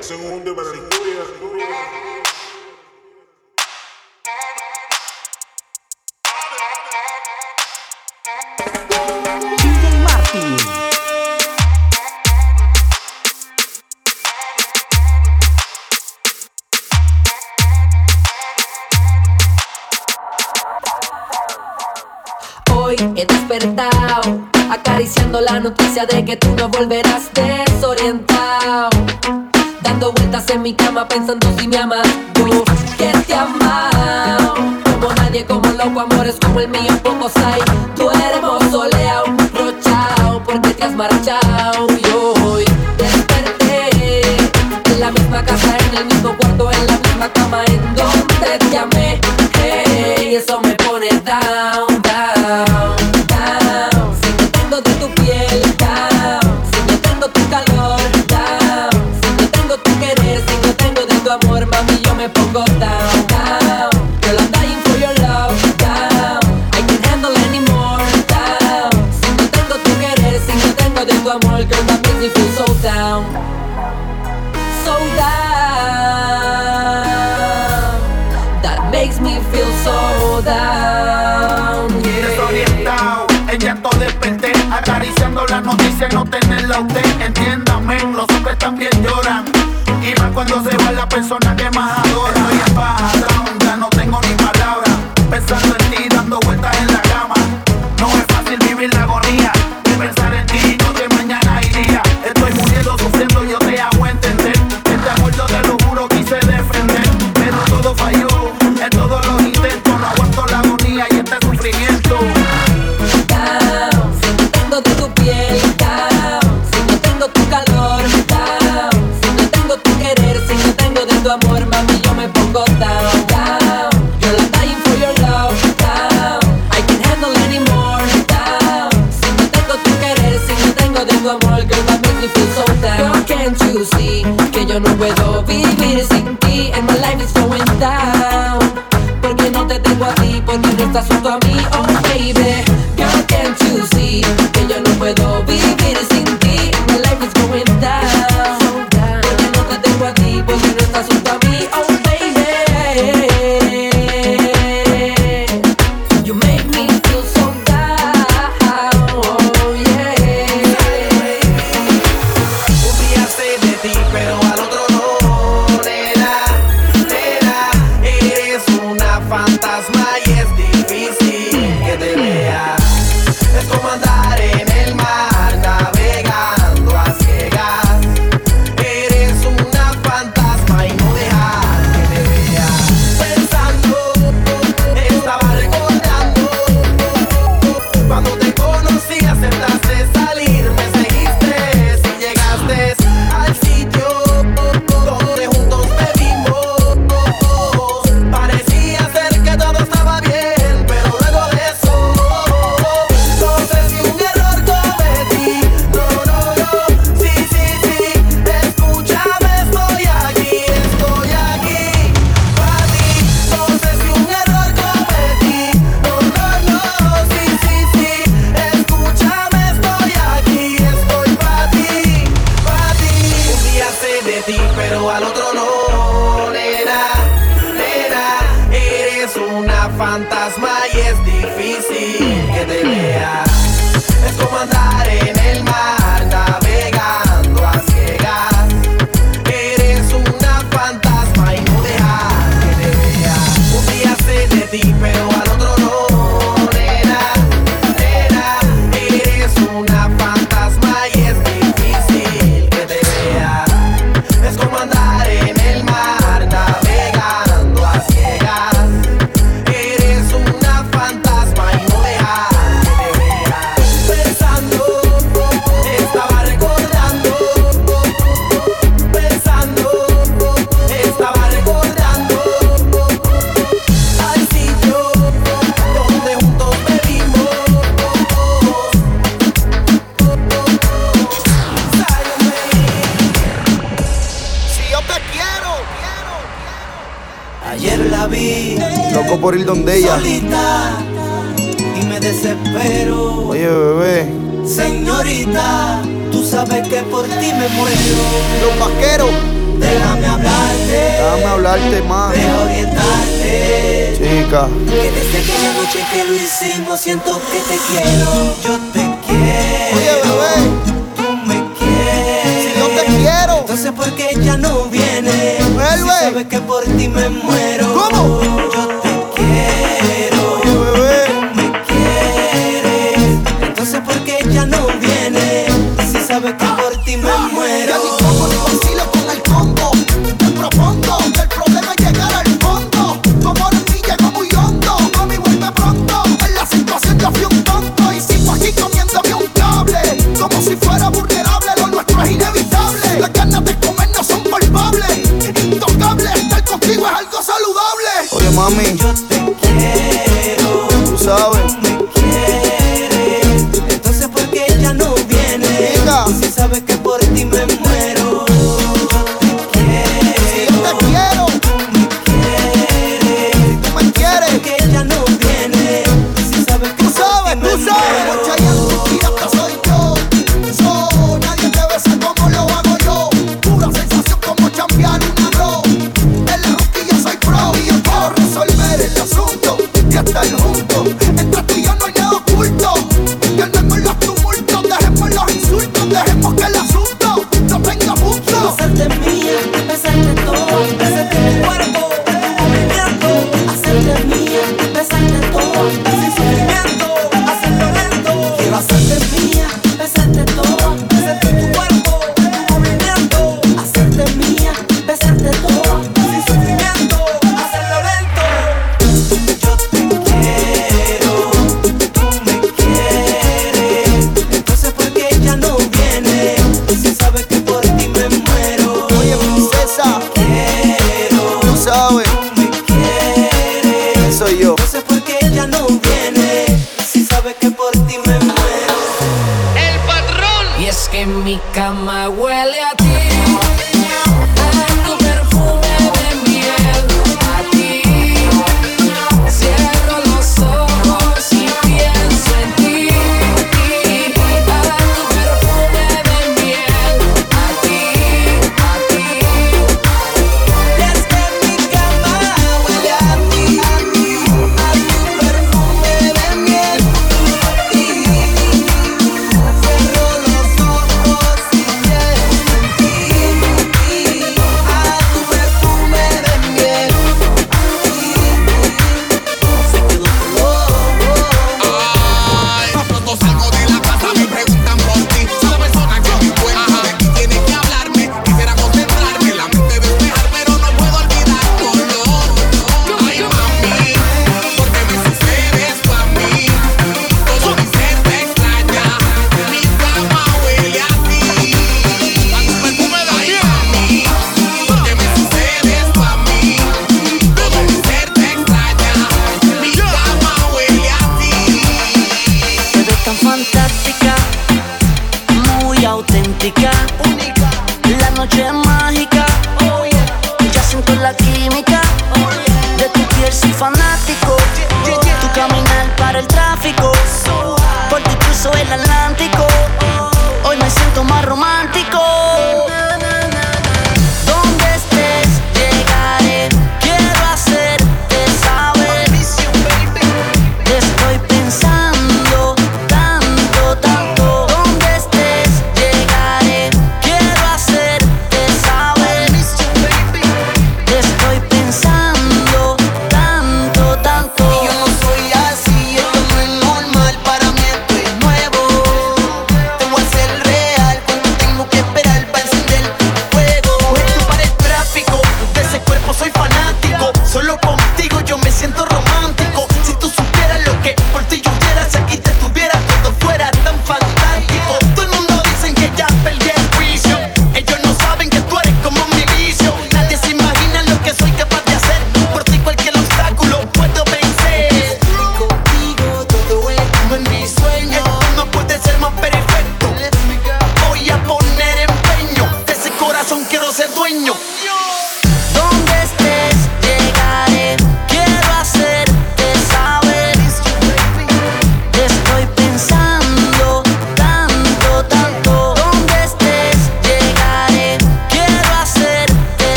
Segundo para Victoria. he despertado, acariciando la noticia de que tú no volverás de en mi cama pensando si me amas tú. Que te amas como nadie, como loco, amores como el mío, pocos hay. Tú persona eres una fantasma y es difícil que te veas. Es como andar en el mar, por ir donde ella. Solita, y me desespero. Oye, bebé. Señorita, tú sabes que por ti me muero. Los vaqueros. Déjame hablarte. Déjame hablarte más. Déjame orientarte. Chica. Que desde aquella noche que lo hicimos siento que te quiero. Yo te quiero. Oye, bebé. Tú me quieres. Si yo te quiero. Entonces, ¿por qué ya no vienes? Vuelve. Si sabes que por ti me muero. ¿Cómo? Yo mami. Yo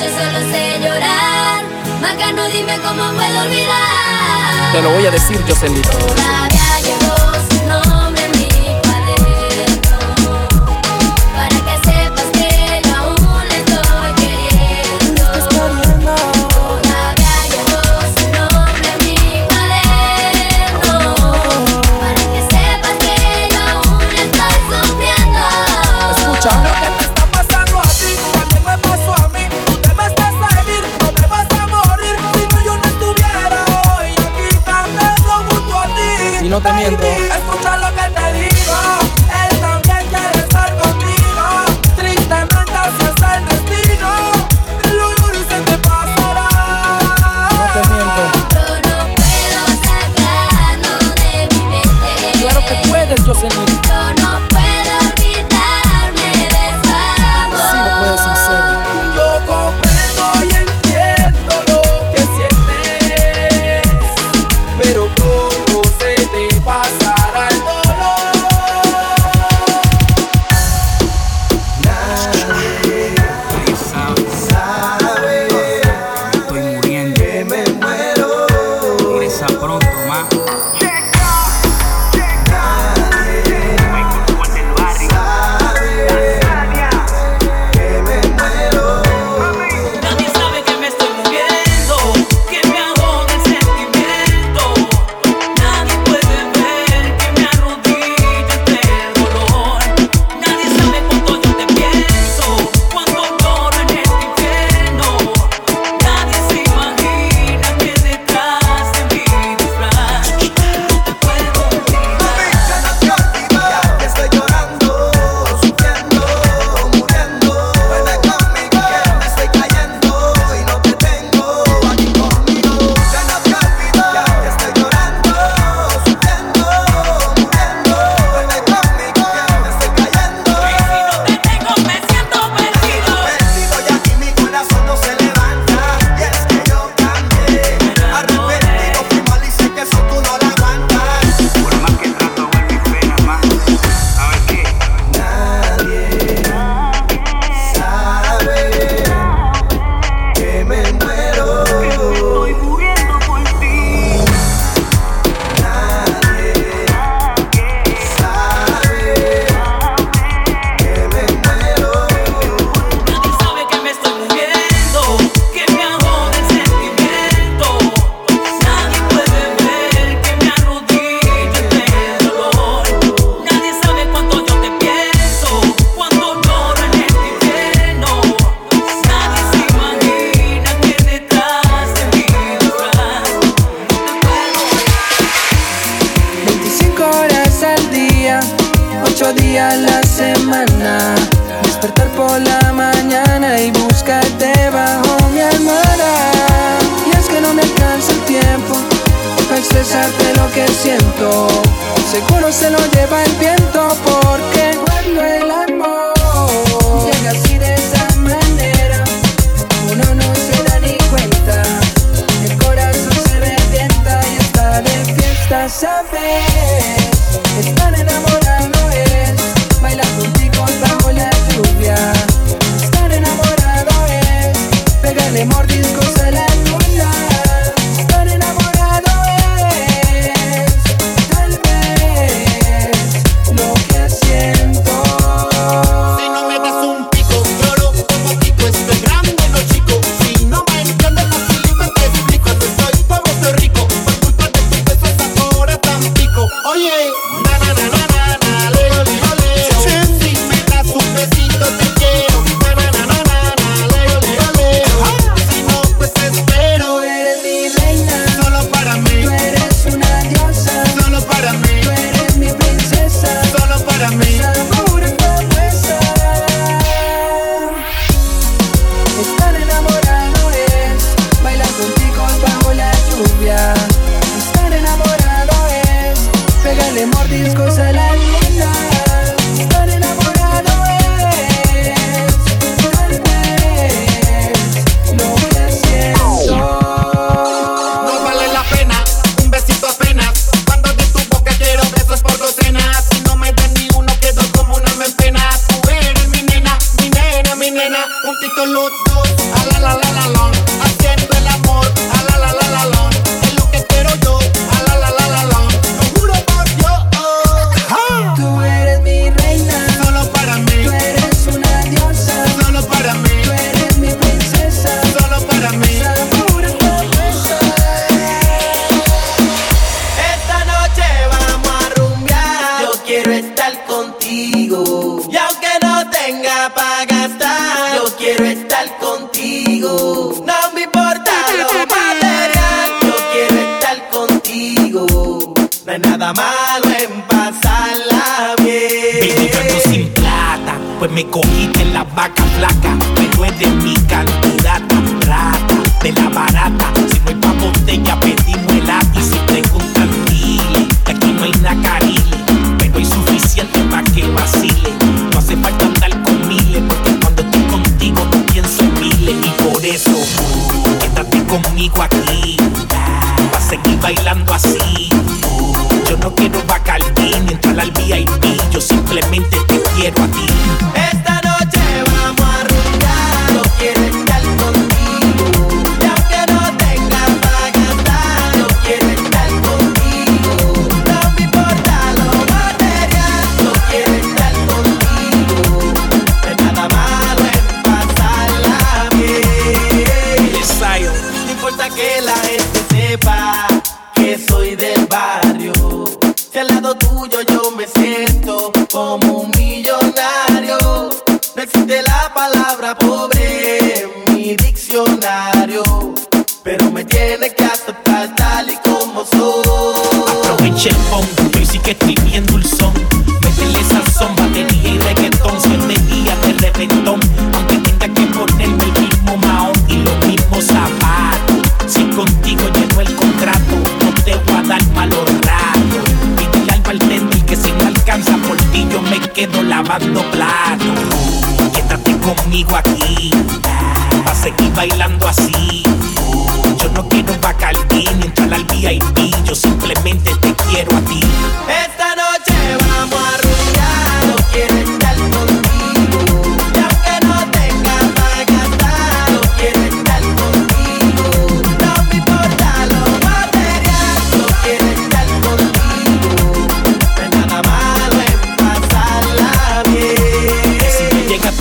noche solo sé llorar. Macano, dime cómo puedo olvidar. Te lo voy a decir, Jocelyn. Todavía llevo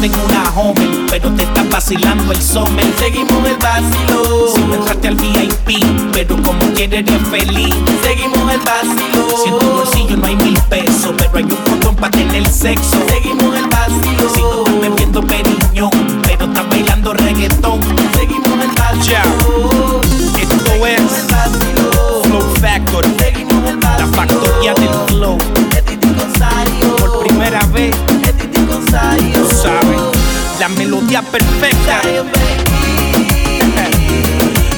tengo una joven, pero te estás vacilando el somen. Seguimos el vacilo. Si no entraste al VIP, pero como quieres eres feliz. Seguimos el vacilo. Si en tu bolsillo no hay mil pesos, pero hay un montón para tener sexo. Seguimos el perfecta.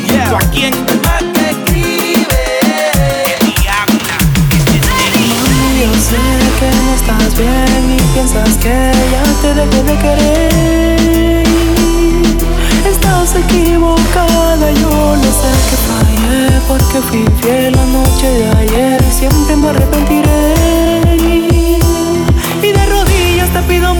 Yeah. ¿Tú a quién? Yo sé que no estás bien y piensas que ya te dejé de querer. Estás equivocada, yo no sé que fallé porque fui fiel la noche de ayer. Siempre me arrepentiré y de rodillas te pido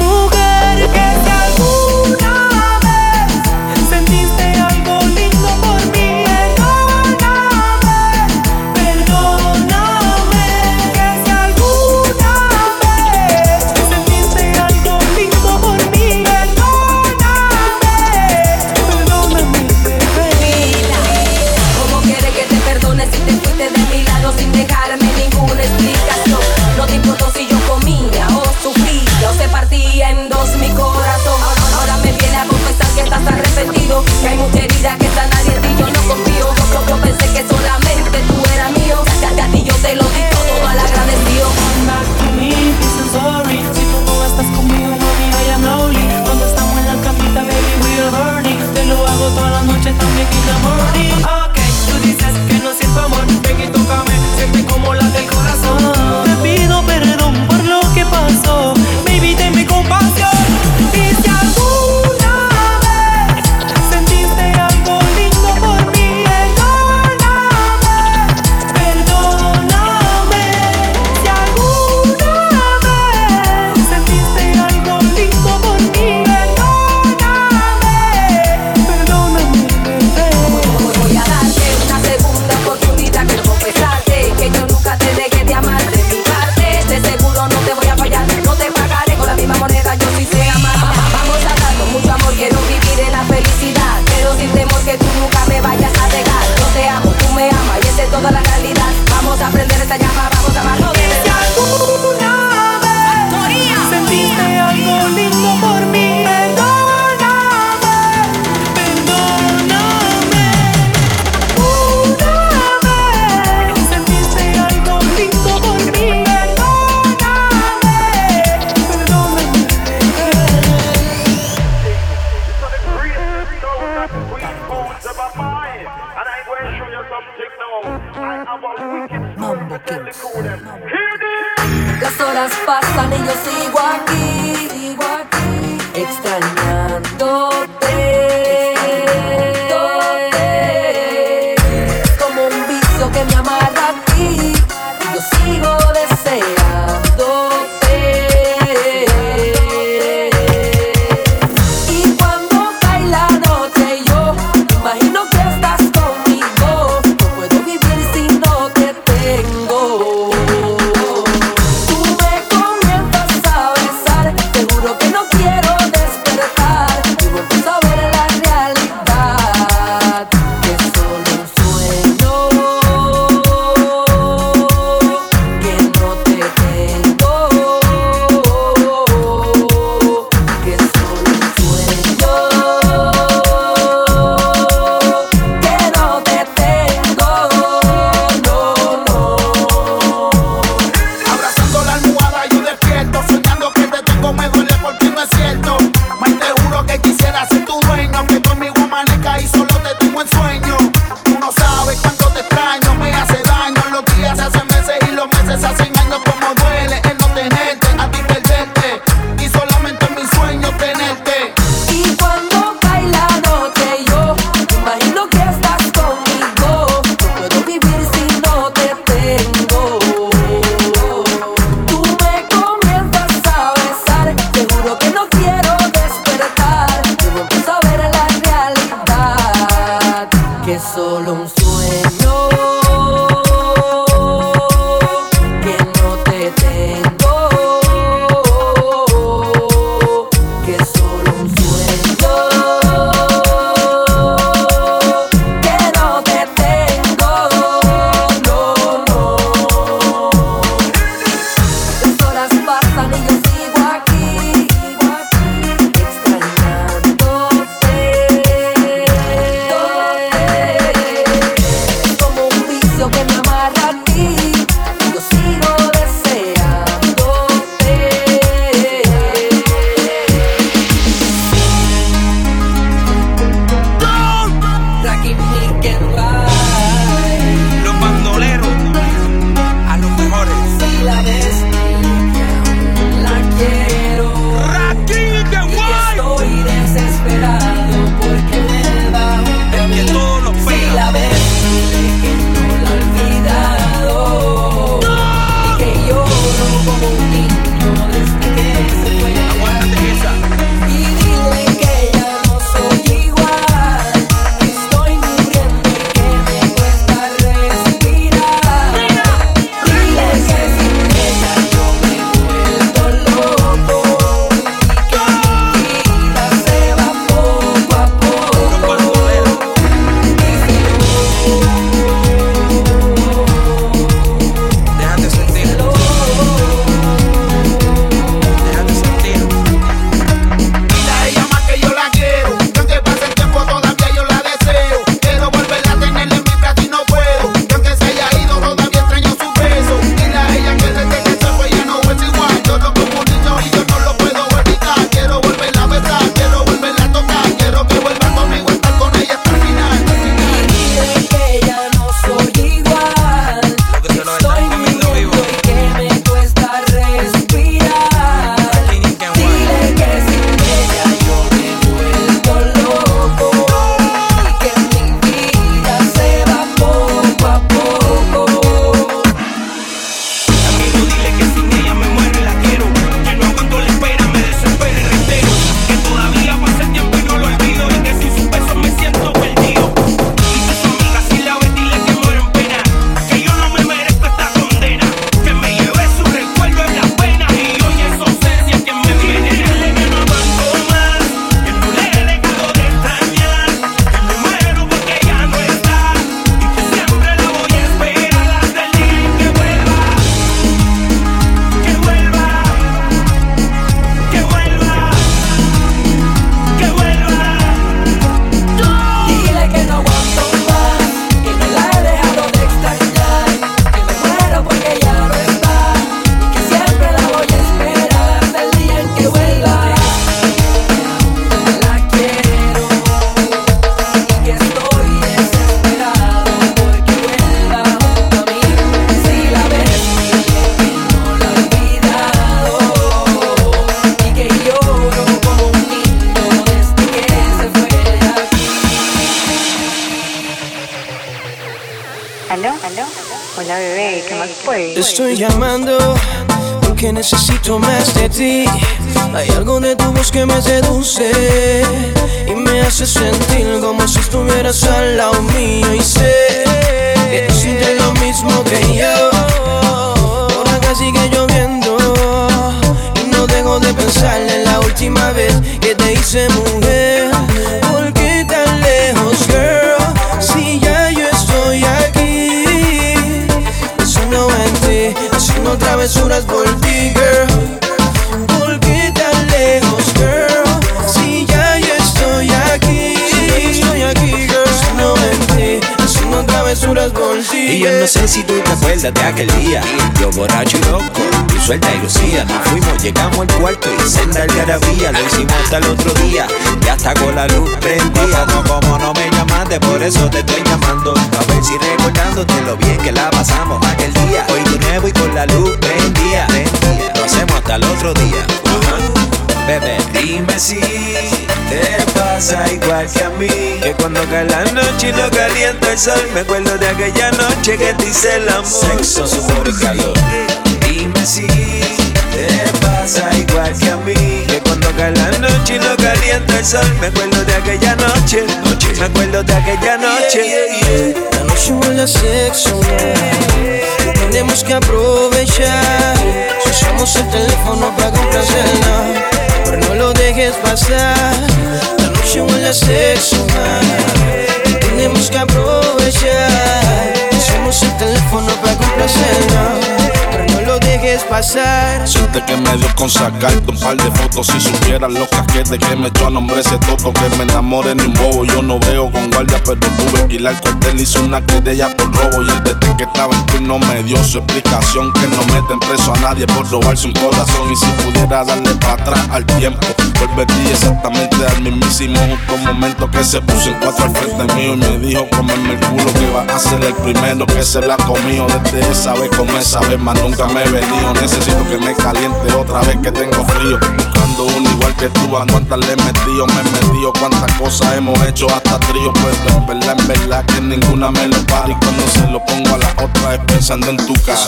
si tú te acuerdas de aquel día. Yo borracho y loco, tú suelta y lucía. Nos fuimos, llegamos al cuarto y senda algarabía Lo hicimos hasta el otro día y hasta con la luz prendida No, como no me llamaste, por eso te estoy llamando. A ver si recordándote lo bien que la pasamos aquel día. Hoy de nuevo y con la luz prendida Lo hacemos hasta el otro día Bebé, dime si te pasa igual que a mí. Que cuando cae la noche y no calienta el sol Me acuerdo de aquella noche que te hice el amor. Sexo, sudor y calor. Dime si te pasa igual que a mí. Que cuando cae la noche y no calienta el sol Me acuerdo de aquella noche, Me acuerdo de aquella noche. La noche huele a sexo. Tenemos que aprovechar. Si usamos el teléfono para complacerla, no lo dejes pasar. La noche huele a sexo, man. Tenemos que aprovechar. Si usamos el teléfono para complacerla, pero no lo dejes pasar. Siente que me dio con sacarte un par de fotos Si supieras los casquetes que me echó a nombre ese toto Que me enamore ni un bobo. Yo no veo con guardia pero tuve que ir al cuartel. Hice una querella por robo Y el detective que estaba en turno me dio su explicación Que no meten preso a nadie por robarse un corazón. Y si pudiera darle para atrás al tiempo Volvería exactamente al mismísimo. Justo momento Que se puso en cuatro al frente mío Y me dijo comerme el culo que va a ser el primero que se la comió Desde esa vez con esa vez más nunca me he Necesito que me caliente otra vez que tengo frío. Buscando uno igual que tú, a cuántas le he metido Me he metido, cuántas cosas hemos hecho hasta trío. Pues en verdad, en verdad que ninguna me lo para Y cuando se lo pongo a la otra es pensando en tu cara.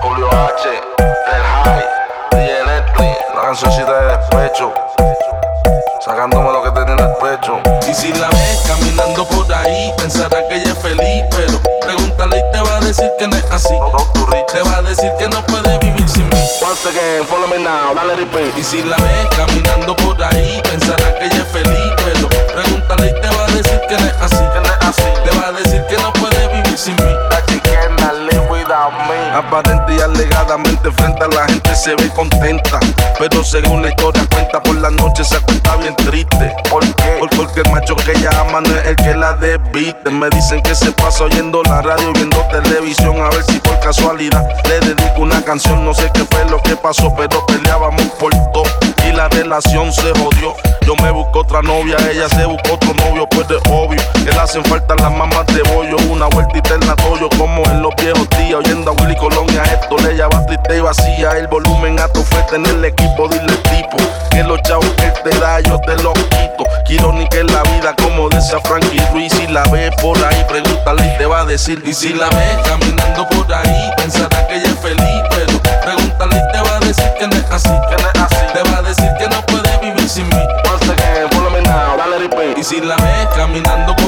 Julio H, el High, DJ la cancioncita de despecho, sacándome lo que tenía en el pecho. Y si la ves caminando por ahí, pensará que ella es feliz, pero pregúntale y te va a decir que no es así. Te va a decir que no puede vivir sin mí. Once again, follow me now, dale repeat. Y si la ves caminando por ahí, pensará que ella es feliz, pero pregúntale y te va a decir que no es así. Te va a decir que no puede vivir sin mí. Aparente y alegadamente frente a la gente se ve contenta. Pero según la historia cuenta por la el que la desviste. Me dicen que se pasa oyendo la radio y viendo televisión. A ver si por casualidad le dedico una canción. No sé qué fue lo que pasó, pero peleábamos por todo. Y la relación se jodió. Yo me busco otra novia, ella se buscó otro novio, pues de obvio. Que le hacen falta las mamás de bollo. Una vueltita en la toyo, como en los viejos días. Oyendo a Willy Colón y a esto le lleva triste y vacía. El volumen a tu fue tener el equipo, dile tipo. Que los chavos que te da, yo te los quito. Quiero ni que la vida, como decía Frankie Ruiz. Si la ves por ahí, pregúntale y te va a decir. Y si la ves caminando por ahí, pensará que ella es feliz. Pero pregúntale y te va a decir que no es así. Que no es así. Te va a decir que no puede vivir sin mí. Once again, follow me now, dale repeat. Y si la ves caminando por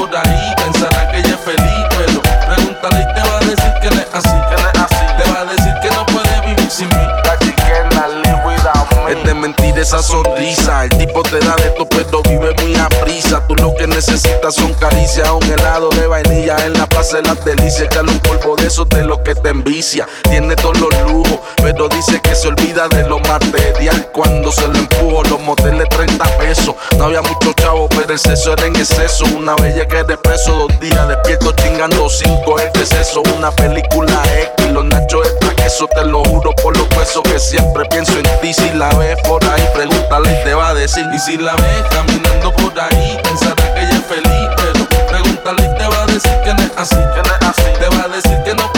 mentir esa sonrisa. El tipo te da de esto, pero vive muy a prisa. Tú lo que necesitas son caricias, un helado de vainilla en la plaza de las delicias. Echarle un polvo de esos de lo que te envicia. Tiene todos los lujos, pero dice que se olvida de lo material. Cuando se lo empujo, los moteles 30 pesos. No había mucho chavo, pero el sexo era en exceso. Una bella que de preso, dos días despierto chingando cinco. Es exceso, una película X. Los nachos extra queso, te lo juro por los huesos que siempre pienso en ti. Si la ves por ahí, pregúntale te va a decir. Y si la ves caminando por ahí, pensará que ella es feliz. Pero pregúntale y te va a decir que no es así. Que no es así. Te va a decir que no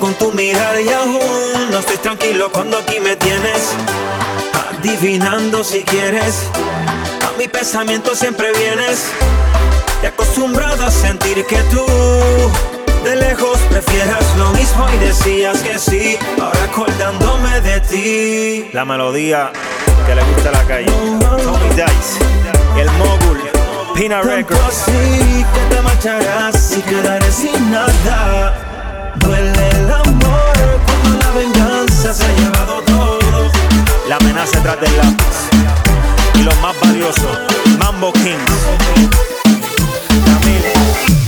con tu mirar y aún no estoy tranquilo cuando aquí me tienes. Adivinando si quieres, a mi pensamiento siempre vienes. Y acostumbrado a sentir que tú de lejos prefieras lo mismo y decías que sí. Ahora acordándome de ti. La melodía que le gusta a la calle. Tommy Dice, el mogul, Pina Records. Y quedaré sin nada duele el amor cuando la venganza se ha llevado todo. La amenaza tras del lápiz y los más valiosos, Mambo King.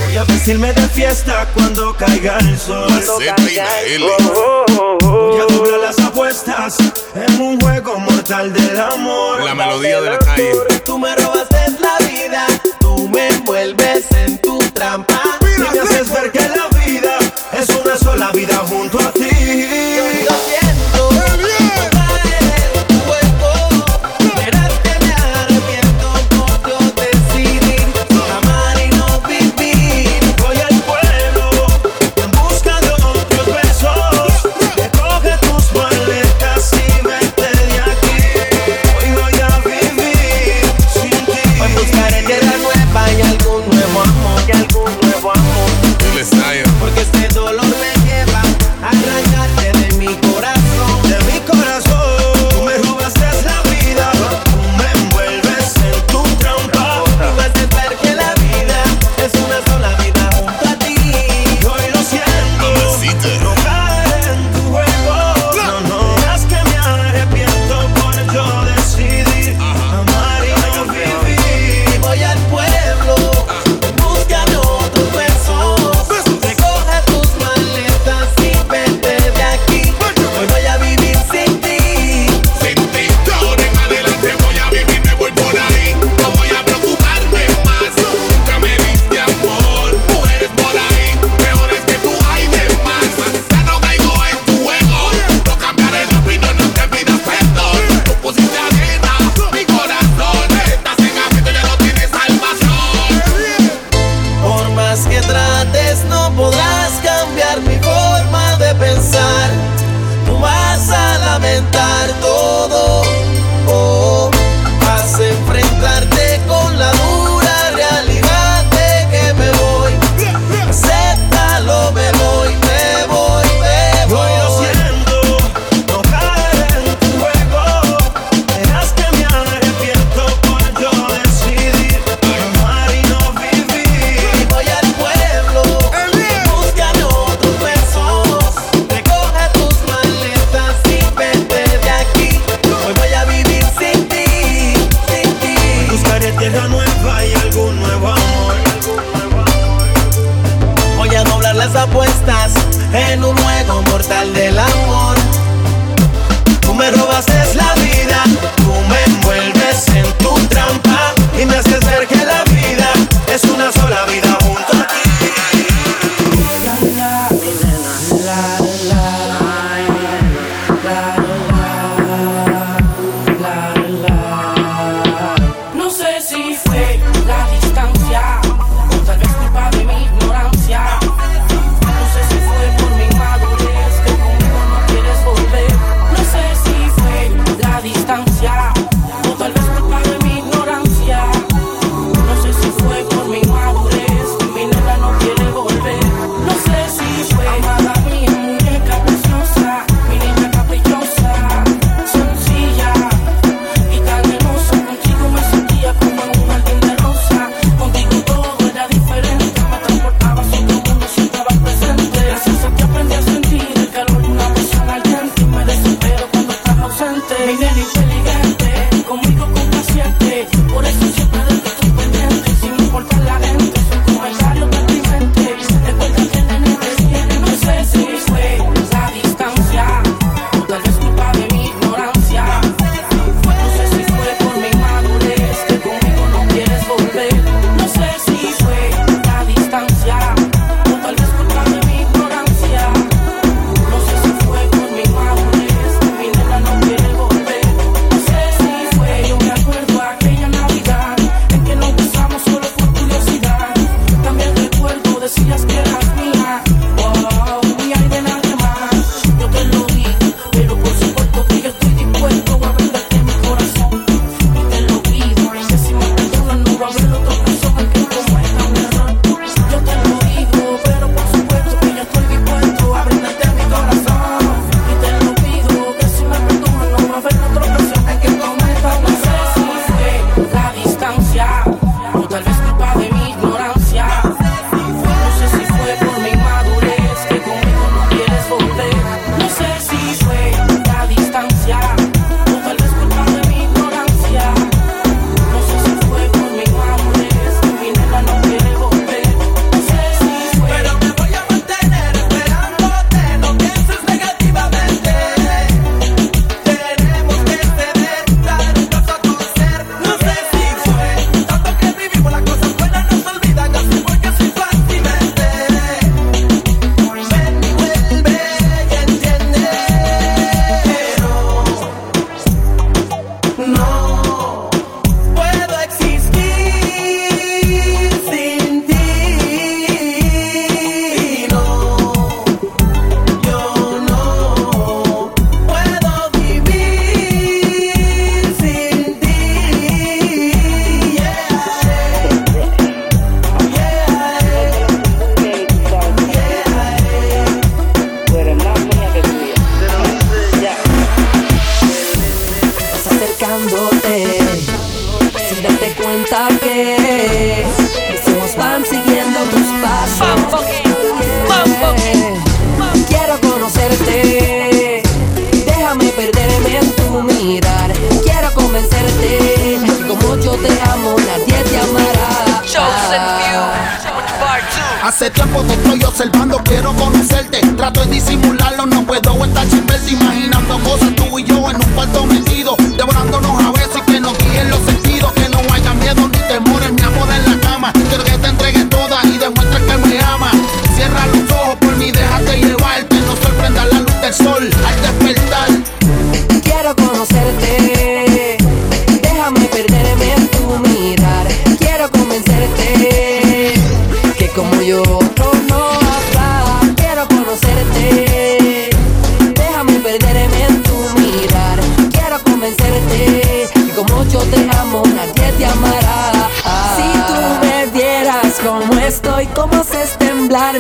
Voy a vestirme de fiesta cuando caiga el sol. Caiga el sol. Voy a doblar las apuestas en un juego mortal del amor. La melodía de la calle. Tú me robaste la vida. una sola vida juntos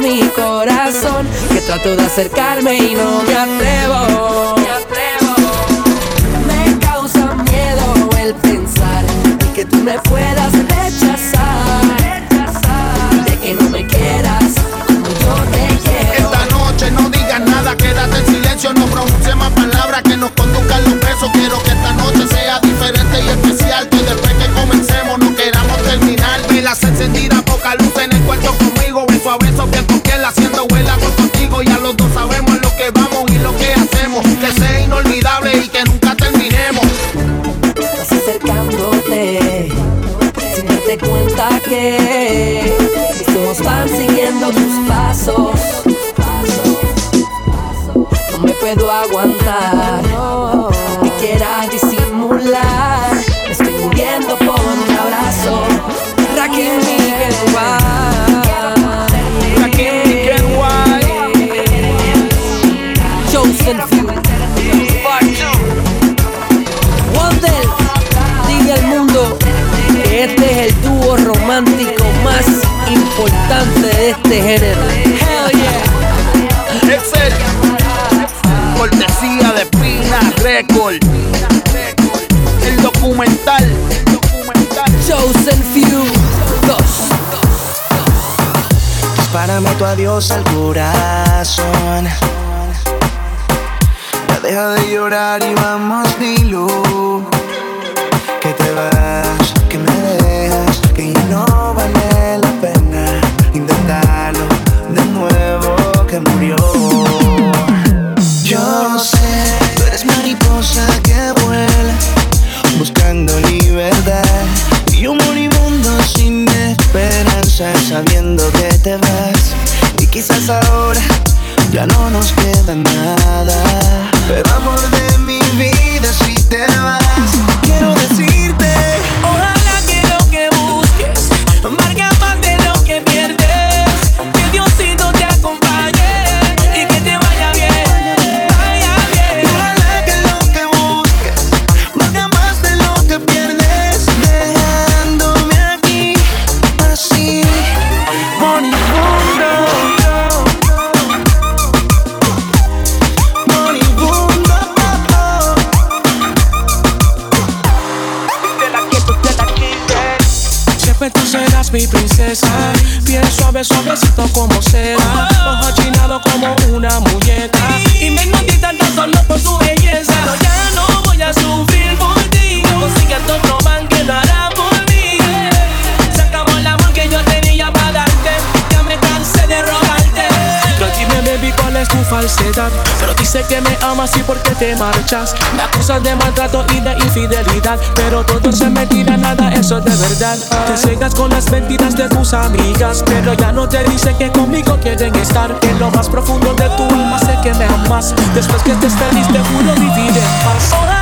mi corazón, que trato de acercarme y no me atrevo. Me causa miedo el pensar de que tú me puedas rechazar. De que no me quieras como yo te quiero. Esta noche no digas nada, quédate en silencio, no pronuncies más palabras que nos conduzcan los besos. Quiero que esta noche sea diferente y especial, que después que comencemos no queramos terminar. Velas encendidas, poca luz en el cuarto conmigo, beso a beso, bien con piel haciendo huela con contigo. Ya los dos sabemos lo que vamos y lo que hacemos, que sea inolvidable y que nunca terminemos. Estás acercándote sin darte cuenta que género. Hell yeah. Excel, cortesía de Pina Record. El documental. Chosen Few 2. Dispárame tu adiós al corazón. Ya deja de llorar y vamos, dilo. Sabiendo que te vas. Y quizás ahora ya no nos queda nada. Pero amor de mi vida, mi princesa. Piel suave, suavecito como seda. Ojo chinado como una muñeca. Y me hipnotiza tan solo por su belleza. Pero ya no voy a sufrir por ti. Consigue otro man que lo hará por mí. Se acabó el amor que yo tenía es tu falsedad. Pero dice que me amas y por qué te marchas. Me acusas de maltrato y de infidelidad. Pero todo se mentira, nada, eso es de verdad. Te cegas con las mentiras de tus amigas. Pero ya no te dicen que conmigo quieren estar. En lo más profundo de tu alma sé que me amas. Después que estés feliz, te juro vivir en paz.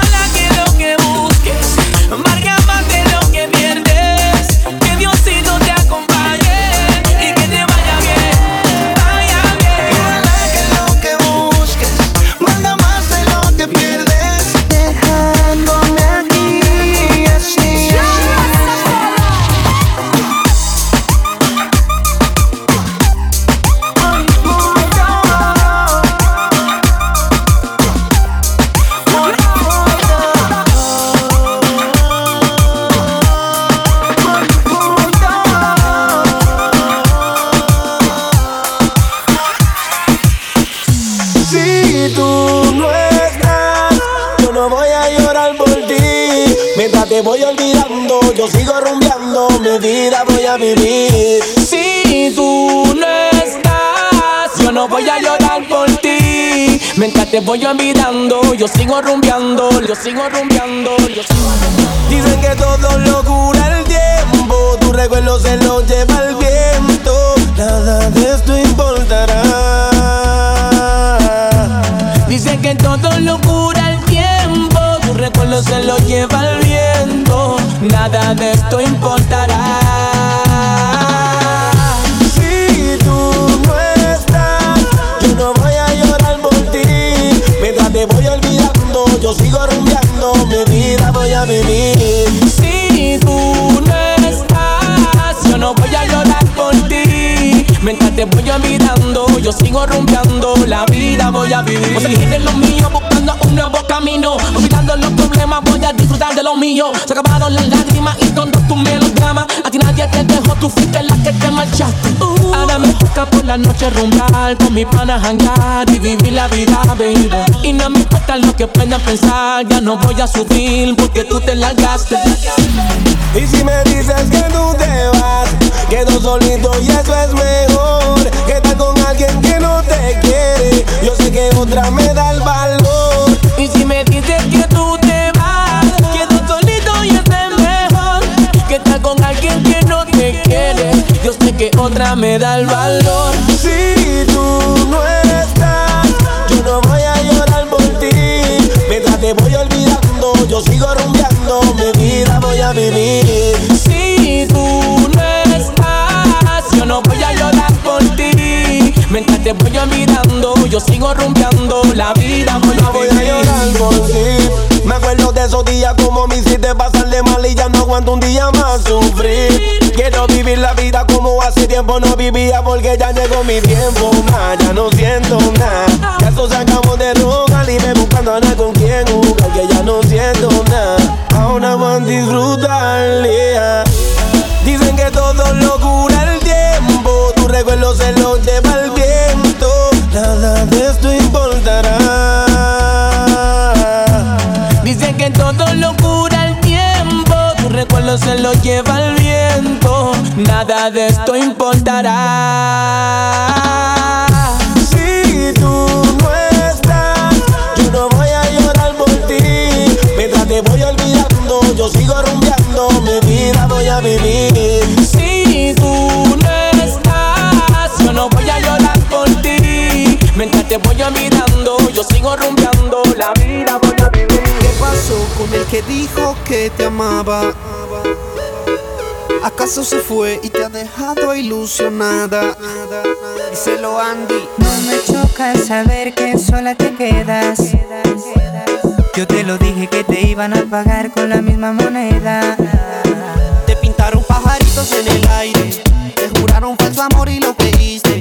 Vida voy a vivir. Si tú no estás, yo no voy a llorar por ti. Mientras te voy olvidando, yo sigo rumbeando, yo sigo rumbeando, yo sigo Dicen que todo lo cura el tiempo, tu recuerdo se lo lleva el viento, nada de esto importará. Dicen que todo lo cura el tiempo, tu recuerdo se lo lleva el viento, nada de esto importará. Te voy olvidando, yo sigo rumbeando, mi vida voy a vivir. Mientras te voy olvidando, yo sigo rumbeando, la vida voy a vivir. Voy a seguir en lo mío, buscando un nuevo camino. Olvidando los problemas, voy a disfrutar de lo mío. Se acabaron las lágrimas y todo tu melodrama. A ti nadie te dejó, tú fuiste la que te marchaste. Ahora me toca por la noche rumbear, con mis panas hangar y vivir la vida, baby. Y no me importa lo que puedan pensar, ya no voy a sufrir porque tú te largaste. Y si me dices que tú te vas, quedo solito y eso es mejor. Que estar con alguien que no te quiere, yo sé que otra me da el valor. Y si me dices que tú te vas, quedo solito y eso es mejor. Que estar con alguien que no te quiere, yo sé que otra me da el valor. Si te voy olvidando, yo sigo rumbeando, la vida voy a voy a llorar por ti. Me acuerdo de esos días como me hiciste pasar de mal y ya no aguanto un día más sufrir. Quiero vivir la vida como hace tiempo no vivía porque ya llegó mi tiempo. Ma, ya no siento nada. Ya esto se acabó de rogar y me buscando a con quien jugar que ya no siento nada. Ahora van a disfrutar día. Dicen que todo lo cura el tiempo. Tu recuerdo se lo lleva el viento. Nada de esto importará. Dicen que todo lo cura el tiempo, tu recuerdo se lo lleva el viento, nada de esto importará. Si tú no estás, yo no voy a llorar por ti. Mientras te voy olvidando, yo sigo rumbeando, mi vida voy a vivir. Si tú no Mientras te voy olvidando, yo sigo rumbeando, la vida voy a vivir. ¿Qué pasó con el que dijo que te amaba? ¿Acaso se fue y te ha dejado ilusionada? Díselo Andy. No me choca saber que sola te quedas. Yo te lo dije que te iban a pagar con la misma moneda. Te pintaron pajaritos en el aire. Te juraron falso amor y lo creíste.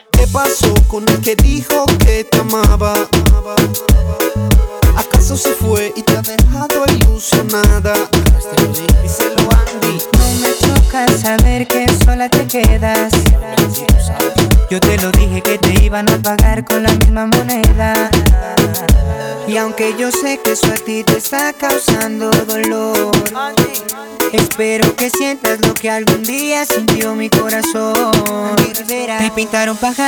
¿Qué pasó con el que dijo que te amaba? ¿Acaso se fue y te ha dejado ilusionada? Díselo Andy. No me choca saber que sola te quedas. Yo te lo dije que te iban a pagar con la misma moneda. Y aunque yo sé que eso a ti te está causando dolor, espero que sientas lo que algún día sintió mi corazón. Te pintaron